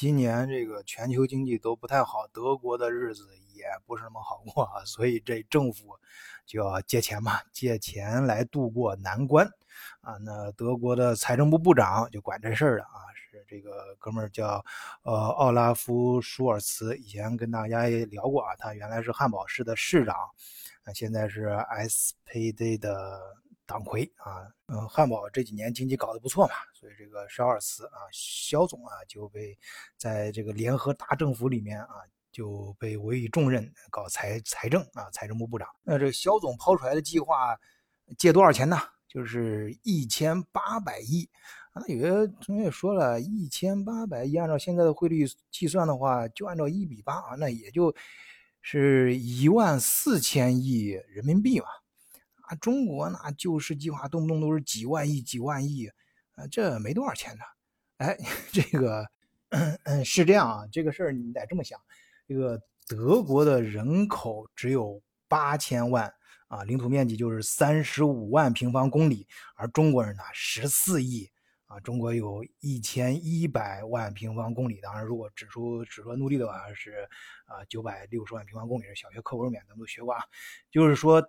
今年这个全球经济都不太好，德国的日子也不是那么好过啊，所以这政府就要借钱嘛，借钱来渡过难关啊。那德国的财政部部长就管这事儿的啊，是这个哥们儿叫呃奥拉夫舒尔茨，以前跟大家也聊过啊，他原来是汉堡市的市长，啊，现在是 SPD 的。党魁啊，嗯，汉堡这几年经济搞得不错嘛，所以这个肖尔茨啊，肖总啊就被在这个联合大政府里面啊就被委以重任，搞财财政啊，财政部部长。那这肖总抛出来的计划借多少钱呢？就是一千八百亿啊。那有些同学也说了，一千八百亿按照现在的汇率计算的话，就按照一比八啊，那也就是一万四千亿人民币嘛。啊，中国那救市计划动不动都是几万亿、几万亿，啊，这没多少钱的。哎，这个，嗯嗯，是这样啊，这个事儿你得这么想，这个德国的人口只有八千万啊，领土面积就是三十五万平方公里，而中国人呢十四亿啊，中国有一千一百万平方公里，当然如果指出只说陆地的话是啊九百六十万平方公里，小学课文里面咱们都学过啊，就是说。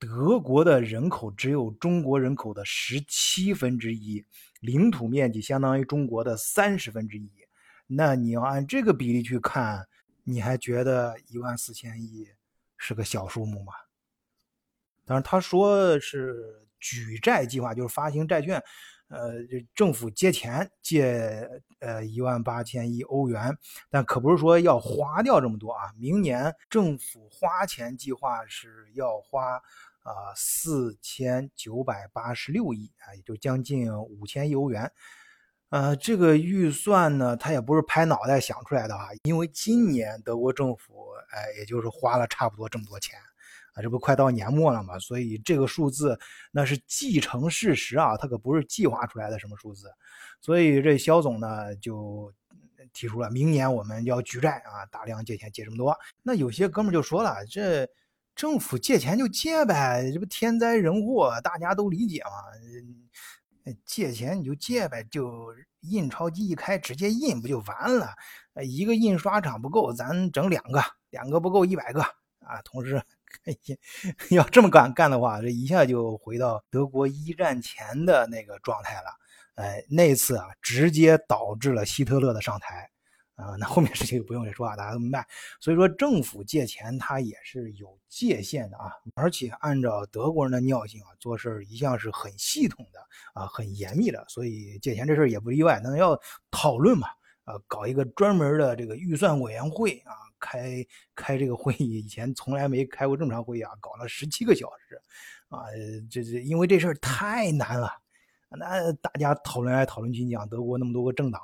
德国的人口只有中国人口的十七分之一，领土面积相当于中国的三十分之一。那你要按这个比例去看，你还觉得一万四千亿是个小数目吗？当然，他说是举债计划，就是发行债券，呃，政府借钱借呃一万八千亿欧元，但可不是说要花掉这么多啊。明年政府花钱计划是要花。啊，四千九百八十六亿啊，也就将近五千亿欧元。呃，这个预算呢，它也不是拍脑袋想出来的啊，因为今年德国政府哎，也就是花了差不多这么多钱啊，这不快到年末了嘛，所以这个数字那是既成事实啊，它可不是计划出来的什么数字。所以这肖总呢就提出了，明年我们要举债啊，大量借钱借这么多。那有些哥们就说了，这。政府借钱就借呗，这不天灾人祸，大家都理解嘛。借钱你就借呗，就印钞机一开，直接印不就完了？一个印刷厂不够，咱整两个，两个不够一百个啊。同时，要这么干干的话，这一下就回到德国一战前的那个状态了。哎，那次啊，直接导致了希特勒的上台。啊，那后面事情就不用再说啊，大家都明白。所以说，政府借钱它也是有界限的啊，而且按照德国人的尿性啊，做事一向是很系统的啊，很严密的。所以借钱这事也不例外。那要讨论嘛，呃，搞一个专门的这个预算委员会啊，开开这个会议，以前从来没开过这么长会议啊，搞了十七个小时啊，这这因为这事儿太难了，那大家讨论来讨论去，讲德国那么多个政党。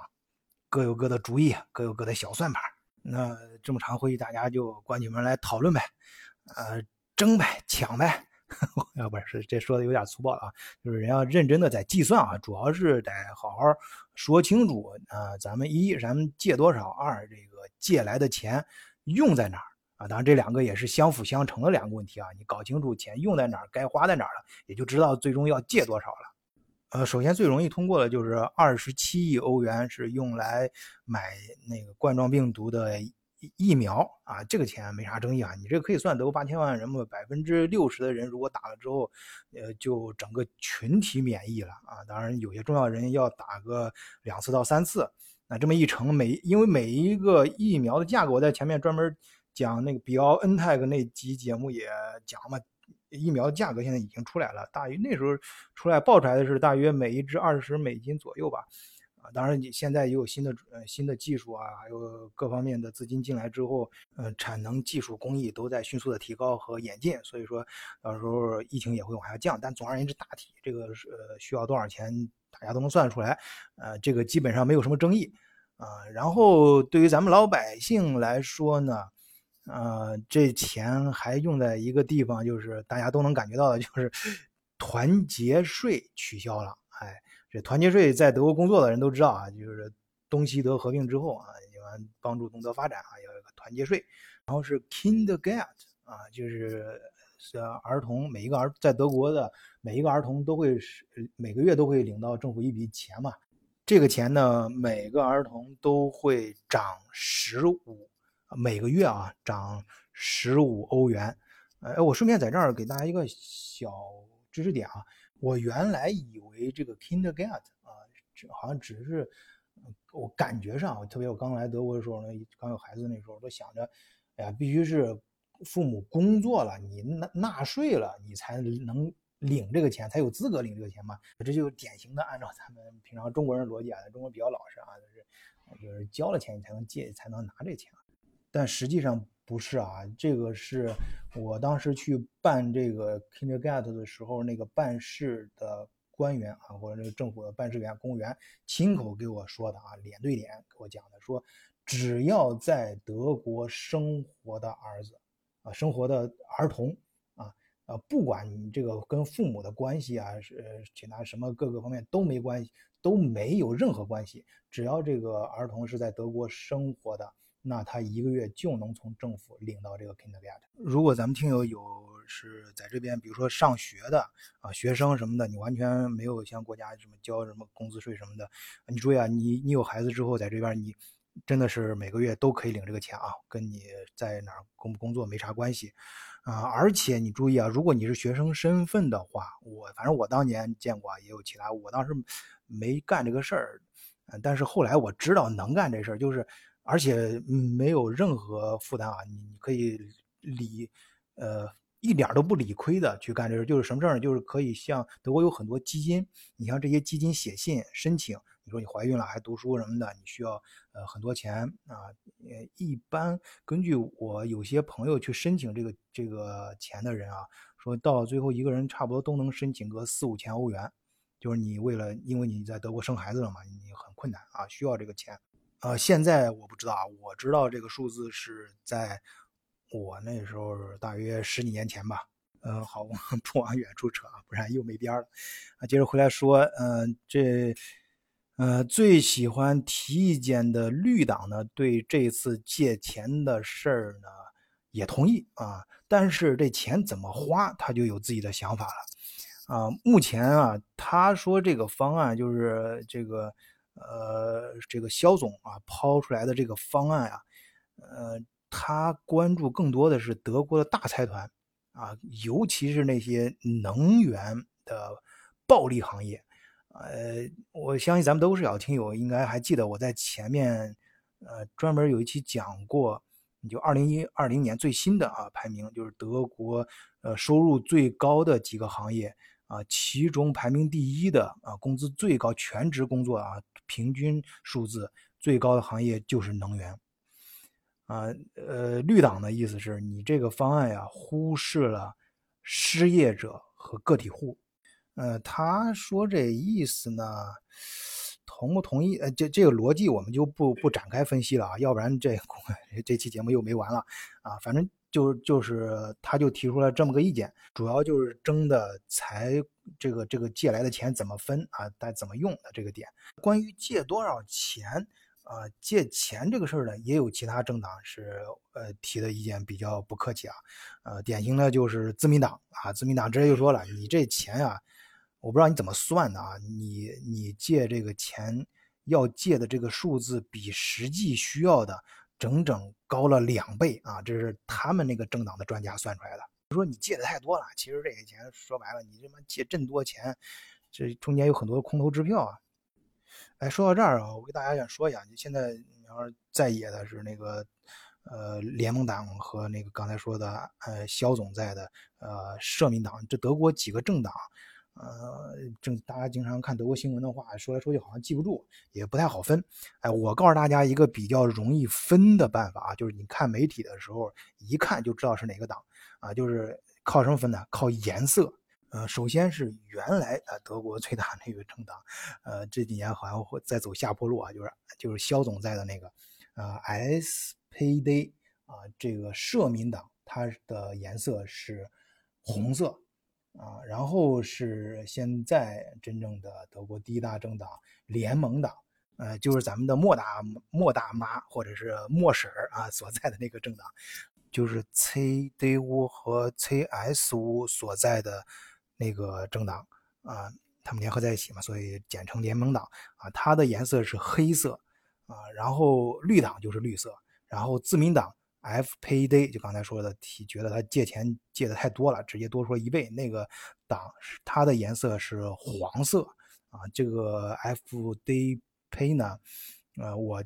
各有各的主意，各有各的小算盘。那这么长会议，大家就关起门来讨论呗，呃，争呗，抢呗。要不是这说的有点粗暴了啊，就是人要认真的在计算啊，主要是得好好说清楚啊。咱们一，咱们借多少；二，这个借来的钱用在哪儿啊？当然，这两个也是相辅相成的两个问题啊。你搞清楚钱用在哪儿，该花在哪儿了，也就知道最终要借多少了。呃，首先最容易通过的就是二十七亿欧元是用来买那个冠状病毒的疫苗啊，这个钱没啥争议啊。你这个可以算德国八千万人嘛，百分之六十的人如果打了之后，呃，就整个群体免疫了啊。当然有些重要人要打个两次到三次，那这么一乘每，因为每一个疫苗的价格，我在前面专门讲那个比奥恩泰克那集节目也讲嘛。疫苗价格现在已经出来了，大约那时候出来报出来的是大约每一支二十美金左右吧，啊，当然你现在也有新的呃新的技术啊，还有各方面的资金进来之后，呃，产能、技术、工艺都在迅速的提高和演进，所以说到时候疫情也会往下降。但总而言之，大体这个是呃需要多少钱，大家都能算得出来，呃，这个基本上没有什么争议啊。然后对于咱们老百姓来说呢？呃，这钱还用在一个地方，就是大家都能感觉到的，就是团结税取消了。哎，这团结税在德国工作的人都知道啊，就是东西德合并之后啊，喜欢帮助东德发展啊，要有个团结税。然后是 Kindergeld 啊，就是是儿童每一个儿在德国的每一个儿童都会是每个月都会领到政府一笔钱嘛。这个钱呢，每个儿童都会涨十五，每个月啊涨十五欧元。呃，我顺便在这儿给大家一个小知识点啊，我原来以为这个 Kindergarten 啊，好像只是我感觉上，特别我刚来德国的时候呢，刚有孩子那时候，都想着，哎呀，必须是父母工作了，你纳纳税了，你才能。领这个钱才有资格领这个钱嘛？这就典型的按照咱们平常中国人逻辑啊，中国比较老实啊，就是就是交了钱你才能借才能拿这钱啊，但实际上不是啊。这个是我当时去办这个 Kindergarten 的时候，那个办事的官员啊，或者那个政府的办事员、公务员亲口给我说的啊，脸对脸给我讲的，说只要在德国生活的儿子啊，生活的儿童。呃，不管你这个跟父母的关系啊，是其他什么各个方面都没关系，都没有任何关系。只要这个儿童是在德国生活的，那他一个月就能从政府领到这个 Kindergarten。如果咱们听友有是在这边，比如说上学的啊，学生什么的，你完全没有像国家什么交什么工资税什么的，你注意啊，你你有孩子之后在这边，你真的是每个月都可以领这个钱啊，跟你在哪工不工作没啥关系。啊，而且你注意啊，如果你是学生身份的话，我反正我当年见过，也有其他，我当时没干这个事儿，但是后来我知道能干这事儿，就是而且没有任何负担啊，你你可以理，呃，一点都不理亏的去干这事，就是什么事呢？就是可以像德国有很多基金，你像这些基金写信申请。你说你怀孕了还读书什么的，你需要呃很多钱啊。呃，一般根据我有些朋友去申请这个这个钱的人啊，说到最后一个人差不多都能申请个四五千欧元。就是你为了因为你在德国生孩子了嘛，你很困难啊，需要这个钱。呃，现在我不知道啊，我知道这个数字是在我那时候大约十几年前吧。呃，好，不往远处扯啊，不然又没边了。啊，接着回来说，嗯，这。呃，最喜欢提意见的绿党呢，对这次借钱的事儿呢也同意啊，但是这钱怎么花，他就有自己的想法了啊。目前啊，他说这个方案就是这个呃，这个肖总啊抛出来的这个方案啊，呃，他关注更多的是德国的大财团啊，尤其是那些能源的暴利行业。呃，我相信咱们都是老听友，应该还记得我在前面，呃，专门有一期讲过，就二零一二零年最新的啊排名，就是德国呃收入最高的几个行业啊，其中排名第一的啊，工资最高，全职工作啊，平均数字最高的行业就是能源，啊，呃，绿党的意思是你这个方案呀，忽视了失业者和个体户。呃，他说这意思呢，同不同意？呃，这这个逻辑我们就不不展开分析了啊，要不然这 这期节目又没完了啊。反正就就是他就提出了这么个意见，主要就是争的财这个这个借来的钱怎么分啊，但怎么用的这个点。关于借多少钱啊，借钱这个事儿呢，也有其他政党是呃提的意见比较不客气啊，呃，典型的就是自民党啊，自民党直接就说了，你这钱呀。我不知道你怎么算的啊？你你借这个钱要借的这个数字比实际需要的整整高了两倍啊！这是他们那个政党的专家算出来的。说你借的太多了，其实这个钱说白了，你这妈借这么多钱，这中间有很多空头支票啊！哎，说到这儿啊，我给大家想说一下，就现在你要是在野的是那个呃联盟党和那个刚才说的呃肖总在的呃社民党，这德国几个政党。呃，正大家经常看德国新闻的话，说来说去好像记不住，也不太好分。哎，我告诉大家一个比较容易分的办法啊，就是你看媒体的时候，一看就知道是哪个党啊，就是靠什么分呢？靠颜色。呃，首先是原来啊德国最大那个政党，呃这几年好像会在走下坡路啊，就是就是肖总在的那个，呃 SPD 啊这个社民党，它的颜色是红色。啊，然后是现在真正的德国第一大政党联盟党，呃，就是咱们的莫大莫大妈或者是莫婶儿啊所在的那个政党，就是 CDU 和 CSU 所在的那个政党啊，他们联合在一起嘛，所以简称联盟党啊。它的颜色是黑色啊，然后绿党就是绿色，然后自民党 F payday 就刚才说的，提觉得他借钱借的太多了，直接多说一倍。那个党它的颜色是黄色啊。这个 F day pay 呢，呃，我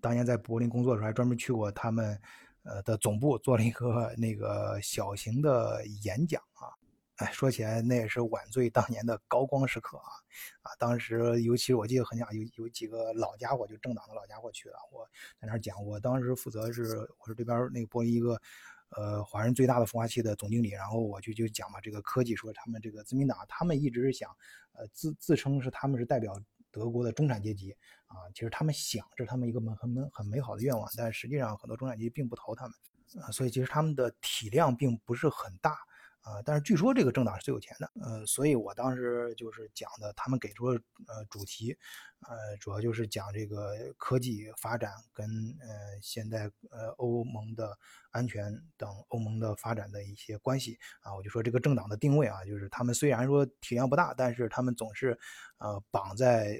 当年在柏林工作的时候还专门去过他们呃的总部，做了一个那个小型的演讲啊。哎，说起来那也是晚醉当年的高光时刻啊！啊，当时尤其是我记得很讲，有有几个老家伙，就政党的老家伙去了，我在那儿讲。我当时负责是我是这边那个播一个，呃，华人最大的孵化器的总经理，然后我就就讲嘛，这个科技说他们这个自民党，他们一直是想，呃，自自称是他们是代表德国的中产阶级啊，其实他们想这是他们一个很很很美好的愿望，但实际上很多中产阶级并不投他们啊，所以其实他们的体量并不是很大。啊，但是据说这个政党是最有钱的，呃，所以我当时就是讲的，他们给出呃主题，呃，主要就是讲这个科技发展跟呃现在呃欧盟的安全等欧盟的发展的一些关系啊，我就说这个政党的定位啊，就是他们虽然说体量不大，但是他们总是呃绑在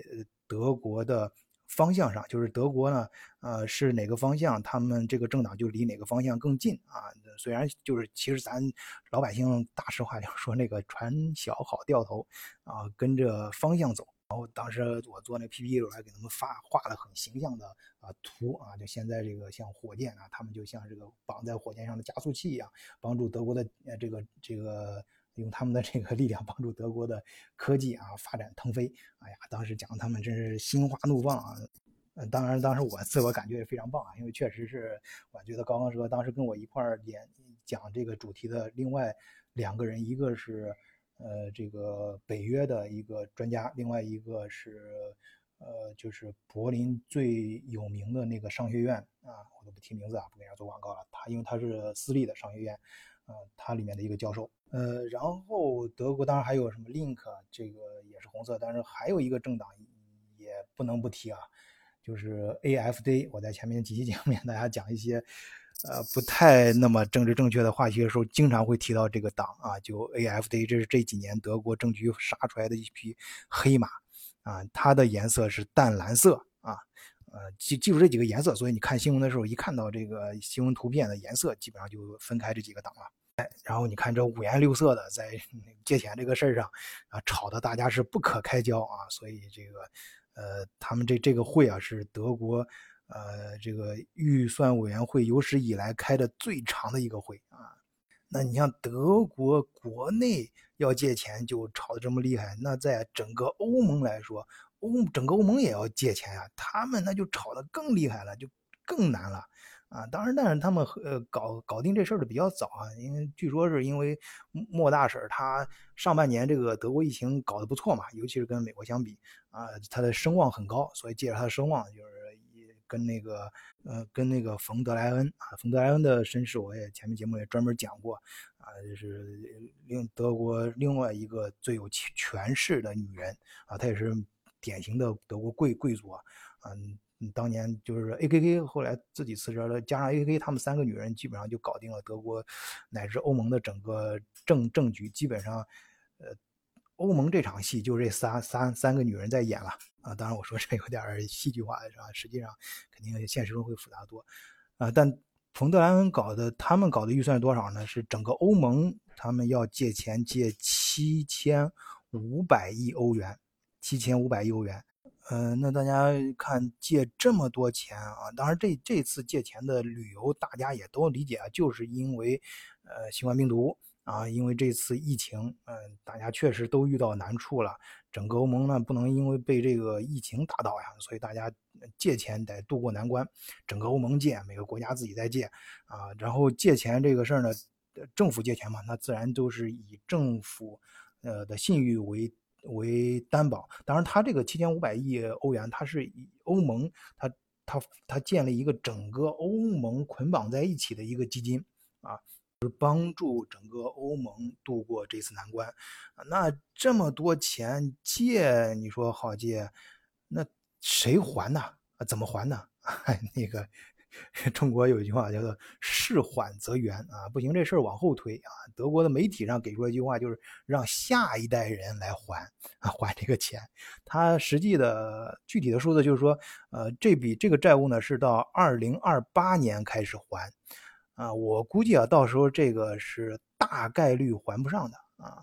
德国的。方向上就是德国呢，呃，是哪个方向，他们这个政党就离哪个方向更近啊。虽然就是其实咱老百姓大实话就是说那个船小好掉头啊，跟着方向走。然后当时我做那 PPT 的时候还给他们发画了很形象的啊图啊，就现在这个像火箭啊，他们就像这个绑在火箭上的加速器一样，帮助德国的呃这个这个。用他们的这个 力量帮助德国的科技啊发展腾飞，哎呀，当时讲他们真是心花怒放啊！呃，当然当时我自我感觉也非常棒啊，因为确实是我觉得高刚说，当时跟我一块儿演讲这个主题的另外两个人，一个是呃这个北约的一个专家，另外一个是呃就是柏林最有名的那个商学院啊，我都不提名字啊，不给人家做广告了。他因为他是私立的商学院。呃，它里面的一个教授，呃，然后德国当然还有什么 Link，这个也是红色，但是还有一个政党也不能不提啊，就是 AFD。我在前面几期节目里大家讲一些呃不太那么政治正确的话题的时候，经常会提到这个党啊，就 AFD，这是这几年德国政局杀出来的一匹黑马啊，它的颜色是淡蓝色，呃，记记住这几个颜色，所以你看新闻的时候，一看到这个新闻图片的颜色，基本上就分开这几个档了。哎，然后你看这五颜六色的在 借钱这个事儿上啊，吵得大家是不可开交啊，所以这个呃，他们这这个会啊是德国呃这个预算委员会有史以来开的最长的一个会啊。那你像德国国内要借钱就吵得这么厉害，那在整个欧盟来说，欧整个欧盟也要借钱呀，他们那就吵得更厉害了，就更难了。啊，当然，但是他们呃搞搞定这事儿的比较早啊，因为据说是因为莫大婶她上半年这个德国疫情搞得不错嘛，尤其是跟美国相比啊，她的声望很高，所以借着她的声望，就是跟那个呃跟那个冯德莱恩啊，冯德莱恩的身世我也前面节目也专门讲过啊，就是另德国另外一个最有权势的女人啊，她也是典型的德国贵贵族啊，嗯。当年就是 A K K 后来自己辞职了，加上 A K K 他们三个女人基本上就搞定了德国乃至欧盟的整个政政局。基本上，呃，欧盟这场戏就这三三三个女人在演了啊。当然我说这有点戏剧化是吧？实际上肯定现实中会复杂多啊。但冯德莱恩搞的，他们搞的预算是多少呢？是整个欧盟他们要借钱借七千五百亿欧元，七千五百亿欧元。嗯，那大家看借这么多钱啊，当然这这次借钱的理由大家也都理解啊，就是因为呃新冠病毒啊，因为这次疫情，嗯，大家确实都遇到难处了。整个欧盟呢不能因为被这个疫情打倒呀，所以大家借钱得渡过难关。整个欧盟借，每个国家自己在借啊，然后借钱这个事儿呢，政府借钱嘛，那自然都是以政府呃的信誉为。为担保，当然，他这个七千五百亿欧元，它是以欧盟，它它它建立一个整个欧盟捆绑在一起的一个基金啊，是帮助整个欧盟度过这次难关。那这么多钱借，你说好借，那谁还呢？怎么还呢？那个 中国有一句话叫做“事缓则圆”啊，不行，这事儿往后推啊。德国的媒体上给出一句话，就是让下一代人来还啊，还这个钱。他实际的具体的数字就是说，呃，这笔这个债务呢是到二零二八年开始还啊。我估计啊，到时候这个是大概率还不上的啊，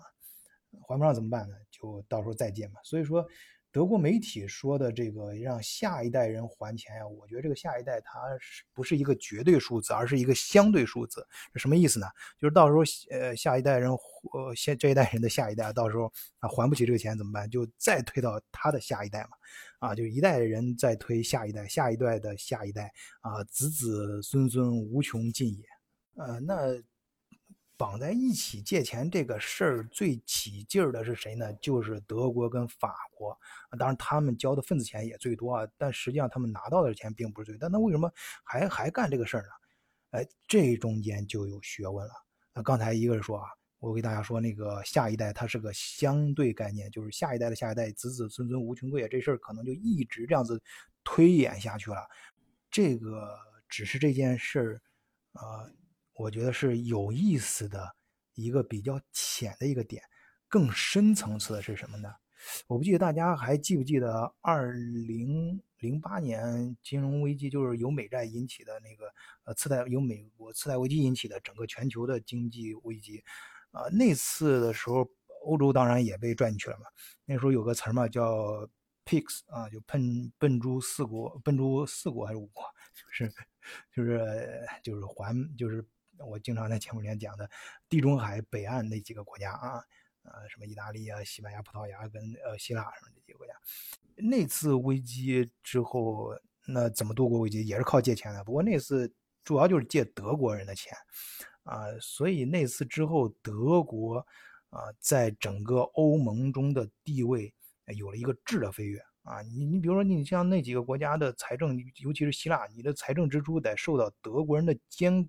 还不上怎么办呢？就到时候再见嘛。所以说。德国媒体说的这个让下一代人还钱呀，我觉得这个下一代它是不是一个绝对数字，而是一个相对数字？什么意思呢？就是到时候呃下一代人呃现这一代人的下一代到时候啊还不起这个钱怎么办？就再推到他的下一代嘛，啊，就一代人再推下一代，下一代的下一代啊，子子孙孙无穷尽也。呃，那。绑在一起借钱这个事儿最起劲儿的是谁呢？就是德国跟法国，当然他们交的份子钱也最多啊，但实际上他们拿到的钱并不是最多。但他为什么还还干这个事儿呢？哎，这中间就有学问了。那刚才一个人说啊，我给大家说那个下一代它是个相对概念，就是下一代的下一代子子孙孙无穷匮，这事儿可能就一直这样子推演下去了。这个只是这件事儿，呃。我觉得是有意思的一个比较浅的一个点，更深层次的是什么呢？我不记得大家还记不记得二零零八年金融危机，就是由美债引起的那个呃次贷由美国次贷危机引起的整个全球的经济危机，啊，那次的时候欧洲当然也被拽进去了嘛。那时候有个词儿嘛叫 “pigs” 啊，就笨笨猪四国，笨猪四国还是五国？就是就是就是还就是。我经常在节目里面讲的，地中海北岸那几个国家啊，呃，什么意大利啊、西班牙、葡萄牙跟呃希腊什么这几个国家，那次危机之后，那怎么度过危机？也是靠借钱的。不过那次主要就是借德国人的钱啊，所以那次之后，德国啊，在整个欧盟中的地位有了一个质的飞跃啊。你你比如说，你像那几个国家的财政，尤其是希腊，你的财政支出得受到德国人的监。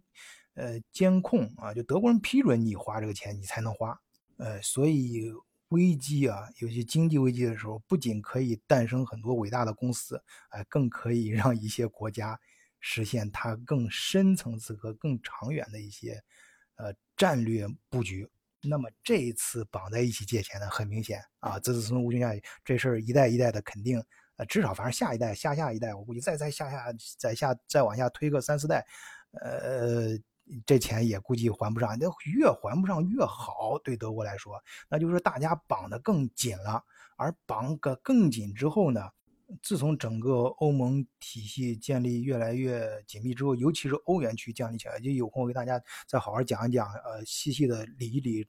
呃，监控啊，就德国人批准你花这个钱，你才能花。呃，所以危机啊，有些经济危机的时候，不仅可以诞生很多伟大的公司，哎，更可以让一些国家实现它更深层次和更长远的一些呃战略布局。那么这一次绑在一起借钱呢，很明显啊，子子孙孙无穷下去，这事儿一代一代的肯定，呃，至少反正下一代、下下一代，我估计再再下下再下再往下推个三四代，呃。这钱也估计还不上，那越还不上越好，对德国来说，那就是大家绑得更紧了。而绑个更紧之后呢，自从整个欧盟体系建立越来越紧密之后，尤其是欧元区建立起来，就有空我给大家再好好讲一讲，呃，细细的理一理，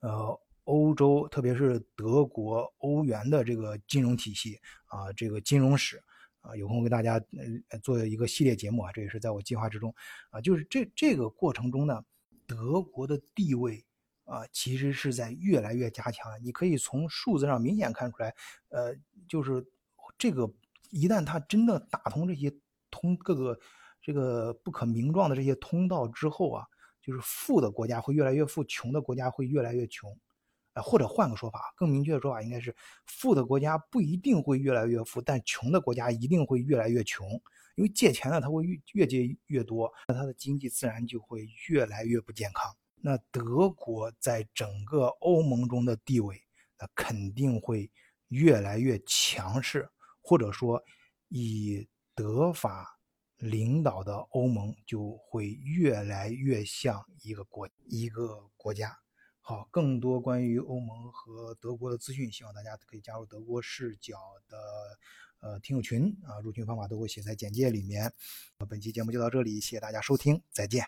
呃，欧洲特别是德国欧元的这个金融体系啊，这个金融史。啊，有空给大家呃做一个系列节目啊，这也是在我计划之中啊。就是这这个过程中呢，德国的地位啊，其实是在越来越加强。你可以从数字上明显看出来，呃，就是这个一旦它真的打通这些通各个这个不可名状的这些通道之后啊，就是富的国家会越来越富，穷的国家会越来越穷。或者换个说法，更明确的说法应该是，富的国家不一定会越来越富，但穷的国家一定会越来越穷。因为借钱呢，它会越越借越多，那它的经济自然就会越来越不健康。那德国在整个欧盟中的地位，那肯定会越来越强势，或者说，以德法领导的欧盟就会越来越像一个国一个国家。好，更多关于欧盟和德国的资讯，希望大家可以加入德国视角的呃听友群啊，入群方法都会写在简介里面。本期节目就到这里，谢谢大家收听，再见。